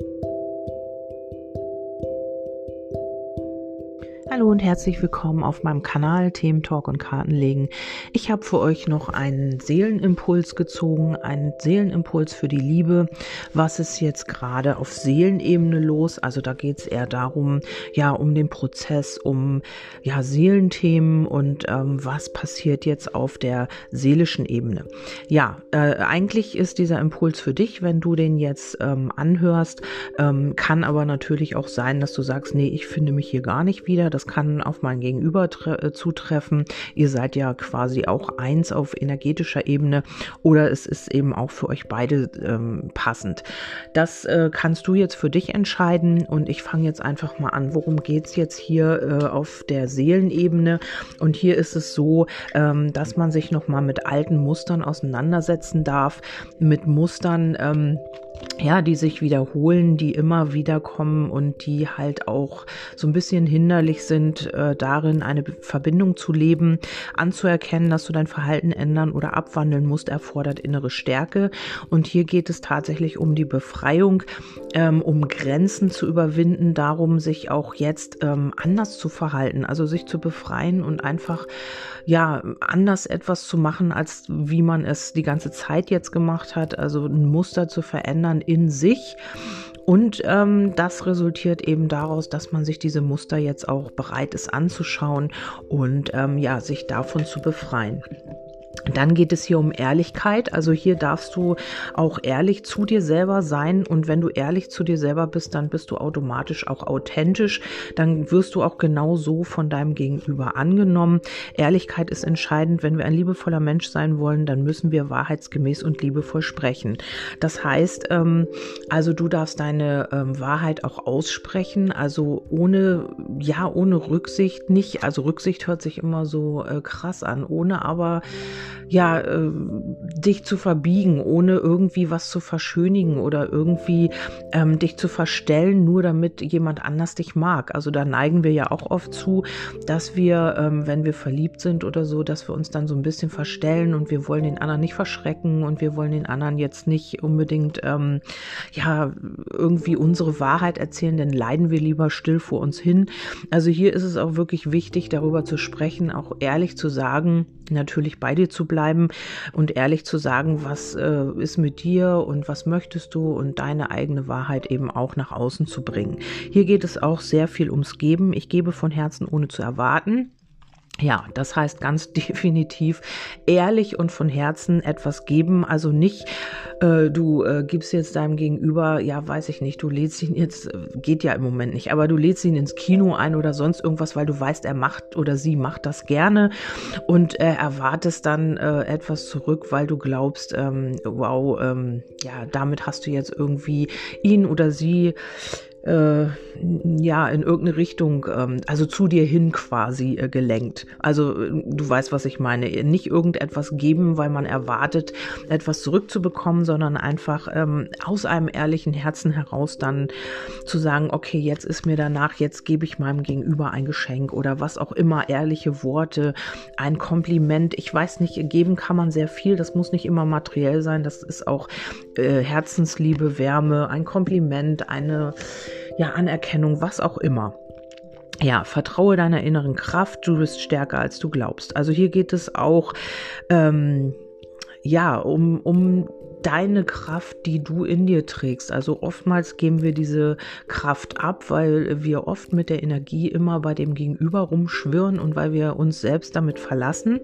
Thank you. Hallo und herzlich willkommen auf meinem Kanal Themen Talk und Kartenlegen. Ich habe für euch noch einen Seelenimpuls gezogen, einen Seelenimpuls für die Liebe. Was ist jetzt gerade auf Seelenebene los? Also da geht es eher darum, ja, um den Prozess, um ja Seelenthemen und ähm, was passiert jetzt auf der seelischen Ebene. Ja, äh, eigentlich ist dieser Impuls für dich, wenn du den jetzt ähm, anhörst. Ähm, kann aber natürlich auch sein, dass du sagst, nee, ich finde mich hier gar nicht wieder. Das kann auf mein Gegenüber äh, zutreffen. Ihr seid ja quasi auch eins auf energetischer Ebene oder es ist eben auch für euch beide ähm, passend. Das äh, kannst du jetzt für dich entscheiden und ich fange jetzt einfach mal an. Worum geht es jetzt hier äh, auf der Seelenebene? Und hier ist es so, ähm, dass man sich nochmal mit alten Mustern auseinandersetzen darf, mit Mustern, ähm, ja, die sich wiederholen, die immer wieder kommen und die halt auch so ein bisschen hinderlich sind, äh, darin eine Verbindung zu leben, anzuerkennen, dass du dein Verhalten ändern oder abwandeln musst, erfordert innere Stärke. Und hier geht es tatsächlich um die Befreiung, ähm, um Grenzen zu überwinden, darum, sich auch jetzt ähm, anders zu verhalten, also sich zu befreien und einfach ja, anders etwas zu machen, als wie man es die ganze Zeit jetzt gemacht hat, also ein Muster zu verändern in sich. Und ähm, das resultiert eben daraus, dass man sich diese Muster jetzt auch bereit ist anzuschauen und ähm, ja, sich davon zu befreien. Dann geht es hier um Ehrlichkeit. Also hier darfst du auch ehrlich zu dir selber sein. Und wenn du ehrlich zu dir selber bist, dann bist du automatisch auch authentisch. Dann wirst du auch genau so von deinem Gegenüber angenommen. Ehrlichkeit ist entscheidend. Wenn wir ein liebevoller Mensch sein wollen, dann müssen wir wahrheitsgemäß und liebevoll sprechen. Das heißt, ähm, also du darfst deine ähm, Wahrheit auch aussprechen. Also ohne, ja, ohne Rücksicht nicht. Also Rücksicht hört sich immer so äh, krass an. Ohne aber ja, äh, dich zu verbiegen, ohne irgendwie was zu verschönigen oder irgendwie ähm, dich zu verstellen, nur damit jemand anders dich mag. Also da neigen wir ja auch oft zu, dass wir, ähm, wenn wir verliebt sind oder so, dass wir uns dann so ein bisschen verstellen und wir wollen den anderen nicht verschrecken und wir wollen den anderen jetzt nicht unbedingt, ähm, ja, irgendwie unsere Wahrheit erzählen, denn leiden wir lieber still vor uns hin. Also hier ist es auch wirklich wichtig, darüber zu sprechen, auch ehrlich zu sagen, natürlich bei dir zu bleiben und ehrlich zu sagen, was äh, ist mit dir und was möchtest du und deine eigene Wahrheit eben auch nach außen zu bringen. Hier geht es auch sehr viel ums Geben. Ich gebe von Herzen ohne zu erwarten. Ja, das heißt ganz definitiv ehrlich und von Herzen etwas geben. Also nicht, äh, du äh, gibst jetzt deinem Gegenüber, ja, weiß ich nicht, du lädst ihn jetzt, äh, geht ja im Moment nicht, aber du lädst ihn ins Kino ein oder sonst irgendwas, weil du weißt, er macht oder sie macht das gerne und äh, erwartest dann äh, etwas zurück, weil du glaubst, ähm, wow, ähm, ja, damit hast du jetzt irgendwie ihn oder sie äh, ja in irgendeine Richtung, ähm, also zu dir hin quasi äh, gelenkt. Also äh, du weißt, was ich meine. Nicht irgendetwas geben, weil man erwartet, etwas zurückzubekommen, sondern einfach ähm, aus einem ehrlichen Herzen heraus dann zu sagen, okay, jetzt ist mir danach, jetzt gebe ich meinem Gegenüber ein Geschenk oder was auch immer, ehrliche Worte, ein Kompliment. Ich weiß nicht, geben kann man sehr viel, das muss nicht immer materiell sein, das ist auch äh, Herzensliebe, Wärme, ein Kompliment, eine ja, Anerkennung, was auch immer. Ja, vertraue deiner inneren Kraft, du bist stärker als du glaubst. Also hier geht es auch ähm, ja um, um deine Kraft, die du in dir trägst. Also oftmals geben wir diese Kraft ab, weil wir oft mit der Energie immer bei dem Gegenüber rumschwirren und weil wir uns selbst damit verlassen.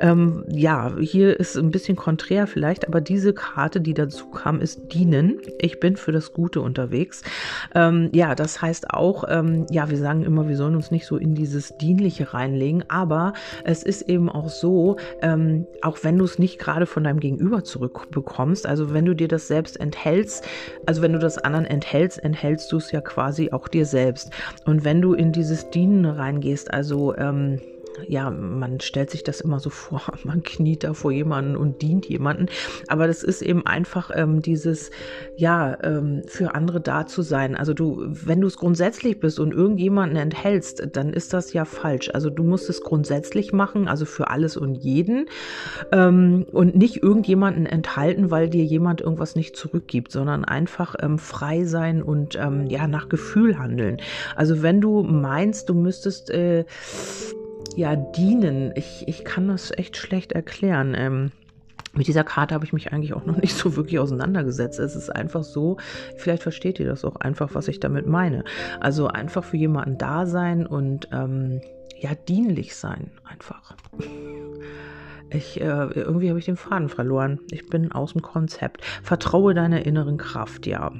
Ähm, ja, hier ist ein bisschen konträr vielleicht, aber diese Karte, die dazu kam, ist dienen. Ich bin für das Gute unterwegs. Ähm, ja, das heißt auch, ähm, ja, wir sagen immer, wir sollen uns nicht so in dieses Dienliche reinlegen, aber es ist eben auch so, ähm, auch wenn du es nicht gerade von deinem Gegenüber zurückbekommst, bekommst. Also wenn du dir das selbst enthältst, also wenn du das anderen enthältst, enthältst du es ja quasi auch dir selbst. Und wenn du in dieses Dienen reingehst, also ähm, ja, man stellt sich das immer so vor, man kniet da vor jemanden und dient jemanden. Aber das ist eben einfach ähm, dieses, ja, ähm, für andere da zu sein. Also du, wenn du es grundsätzlich bist und irgendjemanden enthältst, dann ist das ja falsch. Also du musst es grundsätzlich machen, also für alles und jeden ähm, und nicht irgendjemanden enthalten, weil dir jemand irgendwas nicht zurückgibt, sondern einfach ähm, frei sein und ähm, ja, nach Gefühl handeln. Also wenn du meinst, du müsstest äh, ja, dienen. Ich, ich kann das echt schlecht erklären. Ähm, mit dieser Karte habe ich mich eigentlich auch noch nicht so wirklich auseinandergesetzt. Es ist einfach so, vielleicht versteht ihr das auch einfach, was ich damit meine. Also einfach für jemanden da sein und ähm, ja, dienlich sein einfach. Ich, äh, irgendwie habe ich den Faden verloren. Ich bin aus dem Konzept. Vertraue deiner inneren Kraft, ja.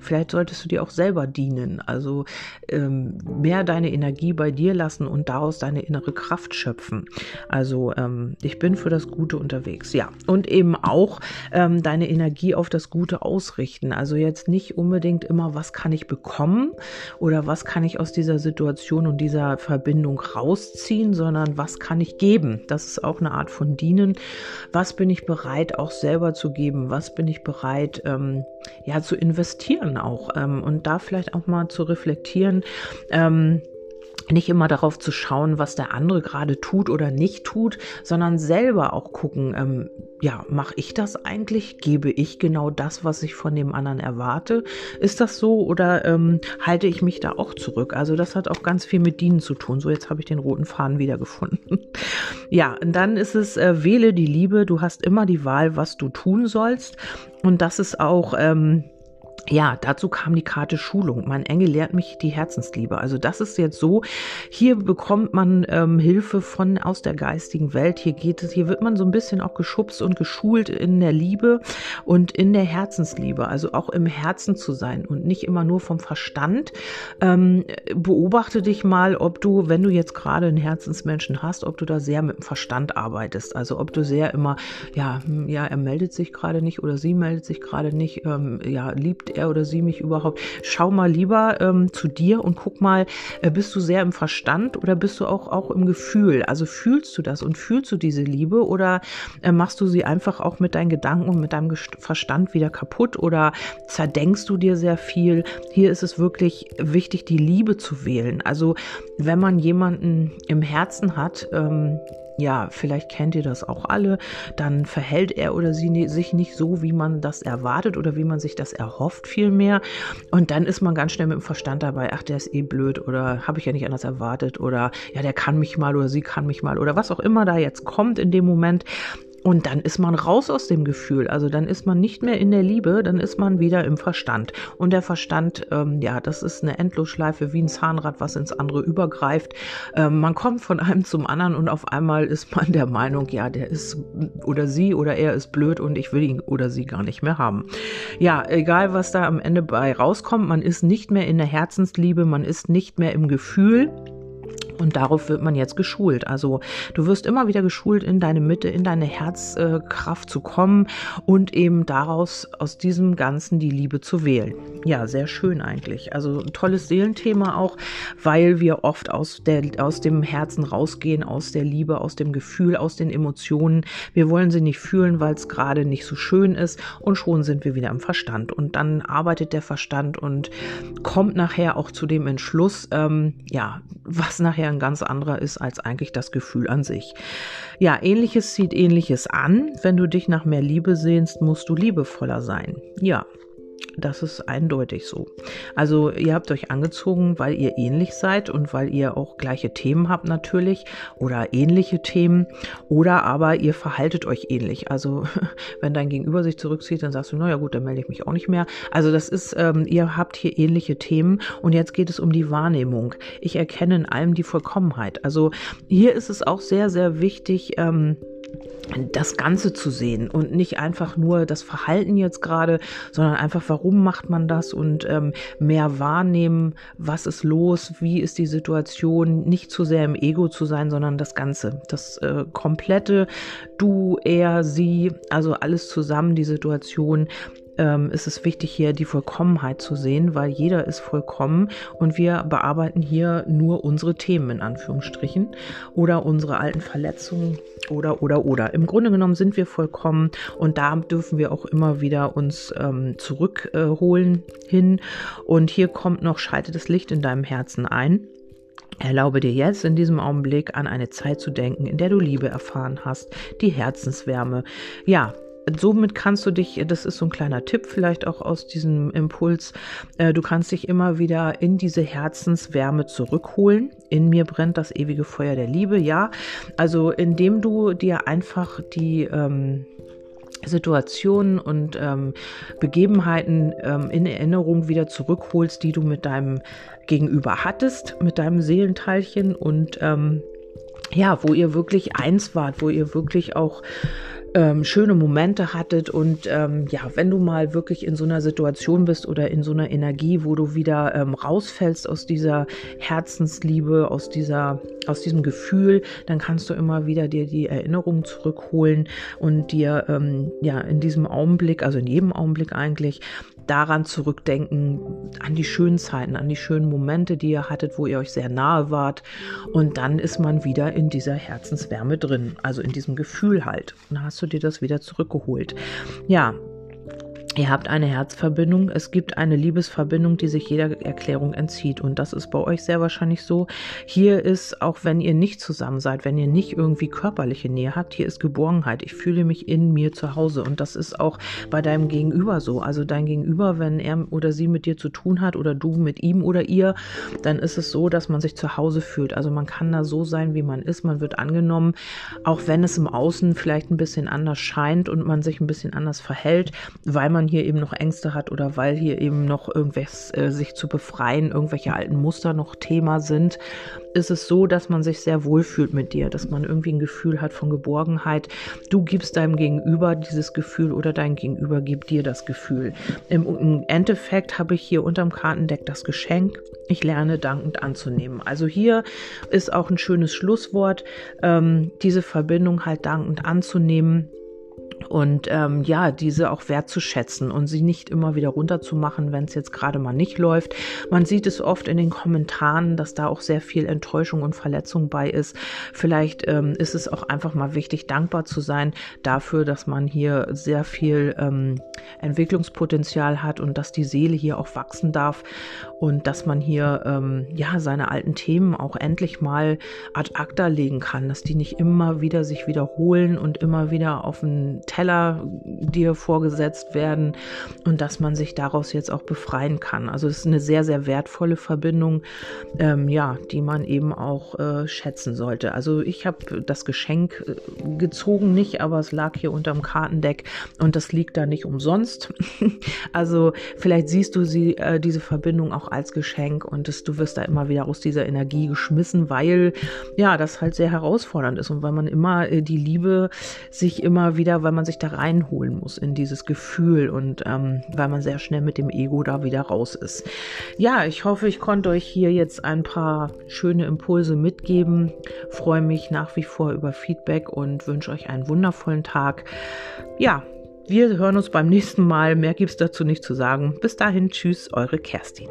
Vielleicht solltest du dir auch selber dienen, also ähm, mehr deine Energie bei dir lassen und daraus deine innere Kraft schöpfen. Also ähm, ich bin für das Gute unterwegs, ja. Und eben auch ähm, deine Energie auf das Gute ausrichten. Also jetzt nicht unbedingt immer, was kann ich bekommen oder was kann ich aus dieser Situation und dieser Verbindung rausziehen, sondern was kann ich geben. Das ist auch eine Art von dienen. Was bin ich bereit auch selber zu geben? Was bin ich bereit ähm, ja zu investieren auch ähm, und da vielleicht auch mal zu reflektieren. Ähm, nicht immer darauf zu schauen, was der andere gerade tut oder nicht tut, sondern selber auch gucken, ähm, ja, mache ich das eigentlich? Gebe ich genau das, was ich von dem anderen erwarte? Ist das so oder ähm, halte ich mich da auch zurück? Also das hat auch ganz viel mit Dienen zu tun. So, jetzt habe ich den roten Faden wiedergefunden. ja, und dann ist es, äh, wähle die Liebe. Du hast immer die Wahl, was du tun sollst. Und das ist auch... Ähm, ja, dazu kam die Karte Schulung. Mein Engel lehrt mich die Herzensliebe. Also das ist jetzt so. Hier bekommt man ähm, Hilfe von aus der geistigen Welt. Hier geht es, hier wird man so ein bisschen auch geschubst und geschult in der Liebe und in der Herzensliebe. Also auch im Herzen zu sein und nicht immer nur vom Verstand. Ähm, beobachte dich mal, ob du, wenn du jetzt gerade einen Herzensmenschen hast, ob du da sehr mit dem Verstand arbeitest. Also ob du sehr immer, ja, hm, ja, er meldet sich gerade nicht oder sie meldet sich gerade nicht, ähm, ja, liebt er oder sie mich überhaupt? Schau mal lieber ähm, zu dir und guck mal, äh, bist du sehr im Verstand oder bist du auch, auch im Gefühl? Also fühlst du das und fühlst du diese Liebe oder äh, machst du sie einfach auch mit deinen Gedanken und mit deinem Verstand wieder kaputt oder zerdenkst du dir sehr viel? Hier ist es wirklich wichtig, die Liebe zu wählen. Also wenn man jemanden im Herzen hat, ähm, ja, vielleicht kennt ihr das auch alle, dann verhält er oder sie sich nicht so, wie man das erwartet oder wie man sich das erhofft vielmehr. Und dann ist man ganz schnell mit dem Verstand dabei, ach, der ist eh blöd oder habe ich ja nicht anders erwartet oder ja, der kann mich mal oder sie kann mich mal oder was auch immer da jetzt kommt in dem Moment. Und dann ist man raus aus dem Gefühl. Also dann ist man nicht mehr in der Liebe, dann ist man wieder im Verstand. Und der Verstand, ähm, ja, das ist eine Endlosschleife wie ein Zahnrad, was ins andere übergreift. Ähm, man kommt von einem zum anderen und auf einmal ist man der Meinung, ja, der ist oder sie oder er ist blöd und ich will ihn oder sie gar nicht mehr haben. Ja, egal was da am Ende bei rauskommt, man ist nicht mehr in der Herzensliebe, man ist nicht mehr im Gefühl. Und darauf wird man jetzt geschult. Also du wirst immer wieder geschult, in deine Mitte, in deine Herzkraft zu kommen und eben daraus, aus diesem Ganzen die Liebe zu wählen. Ja, sehr schön eigentlich. Also ein tolles Seelenthema auch, weil wir oft aus, der, aus dem Herzen rausgehen, aus der Liebe, aus dem Gefühl, aus den Emotionen. Wir wollen sie nicht fühlen, weil es gerade nicht so schön ist und schon sind wir wieder im Verstand. Und dann arbeitet der Verstand und kommt nachher auch zu dem Entschluss, ähm, ja, was nachher ein ganz anderer ist als eigentlich das Gefühl an sich. Ja, ähnliches zieht ähnliches an. Wenn du dich nach mehr Liebe sehnst, musst du liebevoller sein. Ja, das ist eindeutig so. Also ihr habt euch angezogen, weil ihr ähnlich seid und weil ihr auch gleiche Themen habt natürlich oder ähnliche Themen oder aber ihr verhaltet euch ähnlich. Also wenn dein Gegenüber sich zurückzieht, dann sagst du, naja gut, dann melde ich mich auch nicht mehr. Also das ist, ähm, ihr habt hier ähnliche Themen und jetzt geht es um die Wahrnehmung. Ich erkenne in allem die Vollkommenheit. Also hier ist es auch sehr, sehr wichtig, ähm, das Ganze zu sehen und nicht einfach nur das Verhalten jetzt gerade, sondern einfach, warum macht man das und ähm, mehr wahrnehmen, was ist los, wie ist die Situation, nicht zu sehr im Ego zu sein, sondern das Ganze, das äh, komplette Du, er, sie, also alles zusammen, die Situation ähm, ist es wichtig, hier die Vollkommenheit zu sehen, weil jeder ist vollkommen und wir bearbeiten hier nur unsere Themen in Anführungsstrichen oder unsere alten Verletzungen oder oder oder. Im Grunde genommen sind wir vollkommen und da dürfen wir auch immer wieder uns ähm, zurückholen äh, hin. Und hier kommt noch, schalte das Licht in deinem Herzen ein. Erlaube dir jetzt in diesem Augenblick an eine Zeit zu denken, in der du Liebe erfahren hast, die Herzenswärme. Ja, somit kannst du dich, das ist so ein kleiner Tipp vielleicht auch aus diesem Impuls, äh, du kannst dich immer wieder in diese Herzenswärme zurückholen. In mir brennt das ewige Feuer der Liebe, ja. Also indem du dir einfach die ähm, Situationen und ähm, Begebenheiten ähm, in Erinnerung wieder zurückholst, die du mit deinem Gegenüber hattest, mit deinem Seelenteilchen und ähm, ja, wo ihr wirklich eins wart, wo ihr wirklich auch ähm, schöne Momente hattet und ähm, ja, wenn du mal wirklich in so einer Situation bist oder in so einer Energie, wo du wieder ähm, rausfällst aus dieser Herzensliebe, aus dieser, aus diesem Gefühl, dann kannst du immer wieder dir die Erinnerungen zurückholen und dir ähm, ja in diesem Augenblick, also in jedem Augenblick eigentlich, daran zurückdenken, an die schönen Zeiten, an die schönen Momente, die ihr hattet, wo ihr euch sehr nahe wart. Und dann ist man wieder in dieser Herzenswärme drin, also in diesem Gefühl halt. Und dann hast du dir das wieder zurückgeholt. Ja, Ihr habt eine Herzverbindung, es gibt eine Liebesverbindung, die sich jeder Erklärung entzieht. Und das ist bei euch sehr wahrscheinlich so. Hier ist, auch wenn ihr nicht zusammen seid, wenn ihr nicht irgendwie körperliche Nähe habt, hier ist Geborgenheit. Ich fühle mich in mir zu Hause. Und das ist auch bei deinem Gegenüber so. Also dein Gegenüber, wenn er oder sie mit dir zu tun hat oder du mit ihm oder ihr, dann ist es so, dass man sich zu Hause fühlt. Also man kann da so sein, wie man ist. Man wird angenommen, auch wenn es im Außen vielleicht ein bisschen anders scheint und man sich ein bisschen anders verhält, weil man hier eben noch Ängste hat oder weil hier eben noch irgendwas äh, sich zu befreien, irgendwelche alten Muster noch Thema sind, ist es so, dass man sich sehr wohl fühlt mit dir, dass man irgendwie ein Gefühl hat von Geborgenheit. Du gibst deinem Gegenüber dieses Gefühl oder dein Gegenüber gibt dir das Gefühl. Im, im Endeffekt habe ich hier unterm Kartendeck das Geschenk. Ich lerne dankend anzunehmen. Also hier ist auch ein schönes Schlusswort, ähm, diese Verbindung halt dankend anzunehmen und ähm, ja, diese auch wertzuschätzen und sie nicht immer wieder runterzumachen, wenn es jetzt gerade mal nicht läuft. Man sieht es oft in den Kommentaren, dass da auch sehr viel Enttäuschung und Verletzung bei ist. Vielleicht ähm, ist es auch einfach mal wichtig, dankbar zu sein dafür, dass man hier sehr viel ähm, Entwicklungspotenzial hat und dass die Seele hier auch wachsen darf und dass man hier ähm, ja seine alten Themen auch endlich mal ad acta legen kann, dass die nicht immer wieder sich wiederholen und immer wieder auf den Teller dir vorgesetzt werden und dass man sich daraus jetzt auch befreien kann. Also es ist eine sehr, sehr wertvolle Verbindung, ähm, ja, die man eben auch äh, schätzen sollte. Also ich habe das Geschenk äh, gezogen, nicht, aber es lag hier unterm Kartendeck und das liegt da nicht umsonst. also vielleicht siehst du sie, äh, diese Verbindung auch als Geschenk und das, du wirst da immer wieder aus dieser Energie geschmissen, weil ja, das halt sehr herausfordernd ist und weil man immer äh, die Liebe sich immer wieder, weil man sich da reinholen muss in dieses Gefühl und ähm, weil man sehr schnell mit dem Ego da wieder raus ist. Ja, ich hoffe, ich konnte euch hier jetzt ein paar schöne Impulse mitgeben. Freue mich nach wie vor über Feedback und wünsche euch einen wundervollen Tag. Ja, wir hören uns beim nächsten Mal. Mehr gibt es dazu nicht zu sagen. Bis dahin, tschüss, eure Kerstin.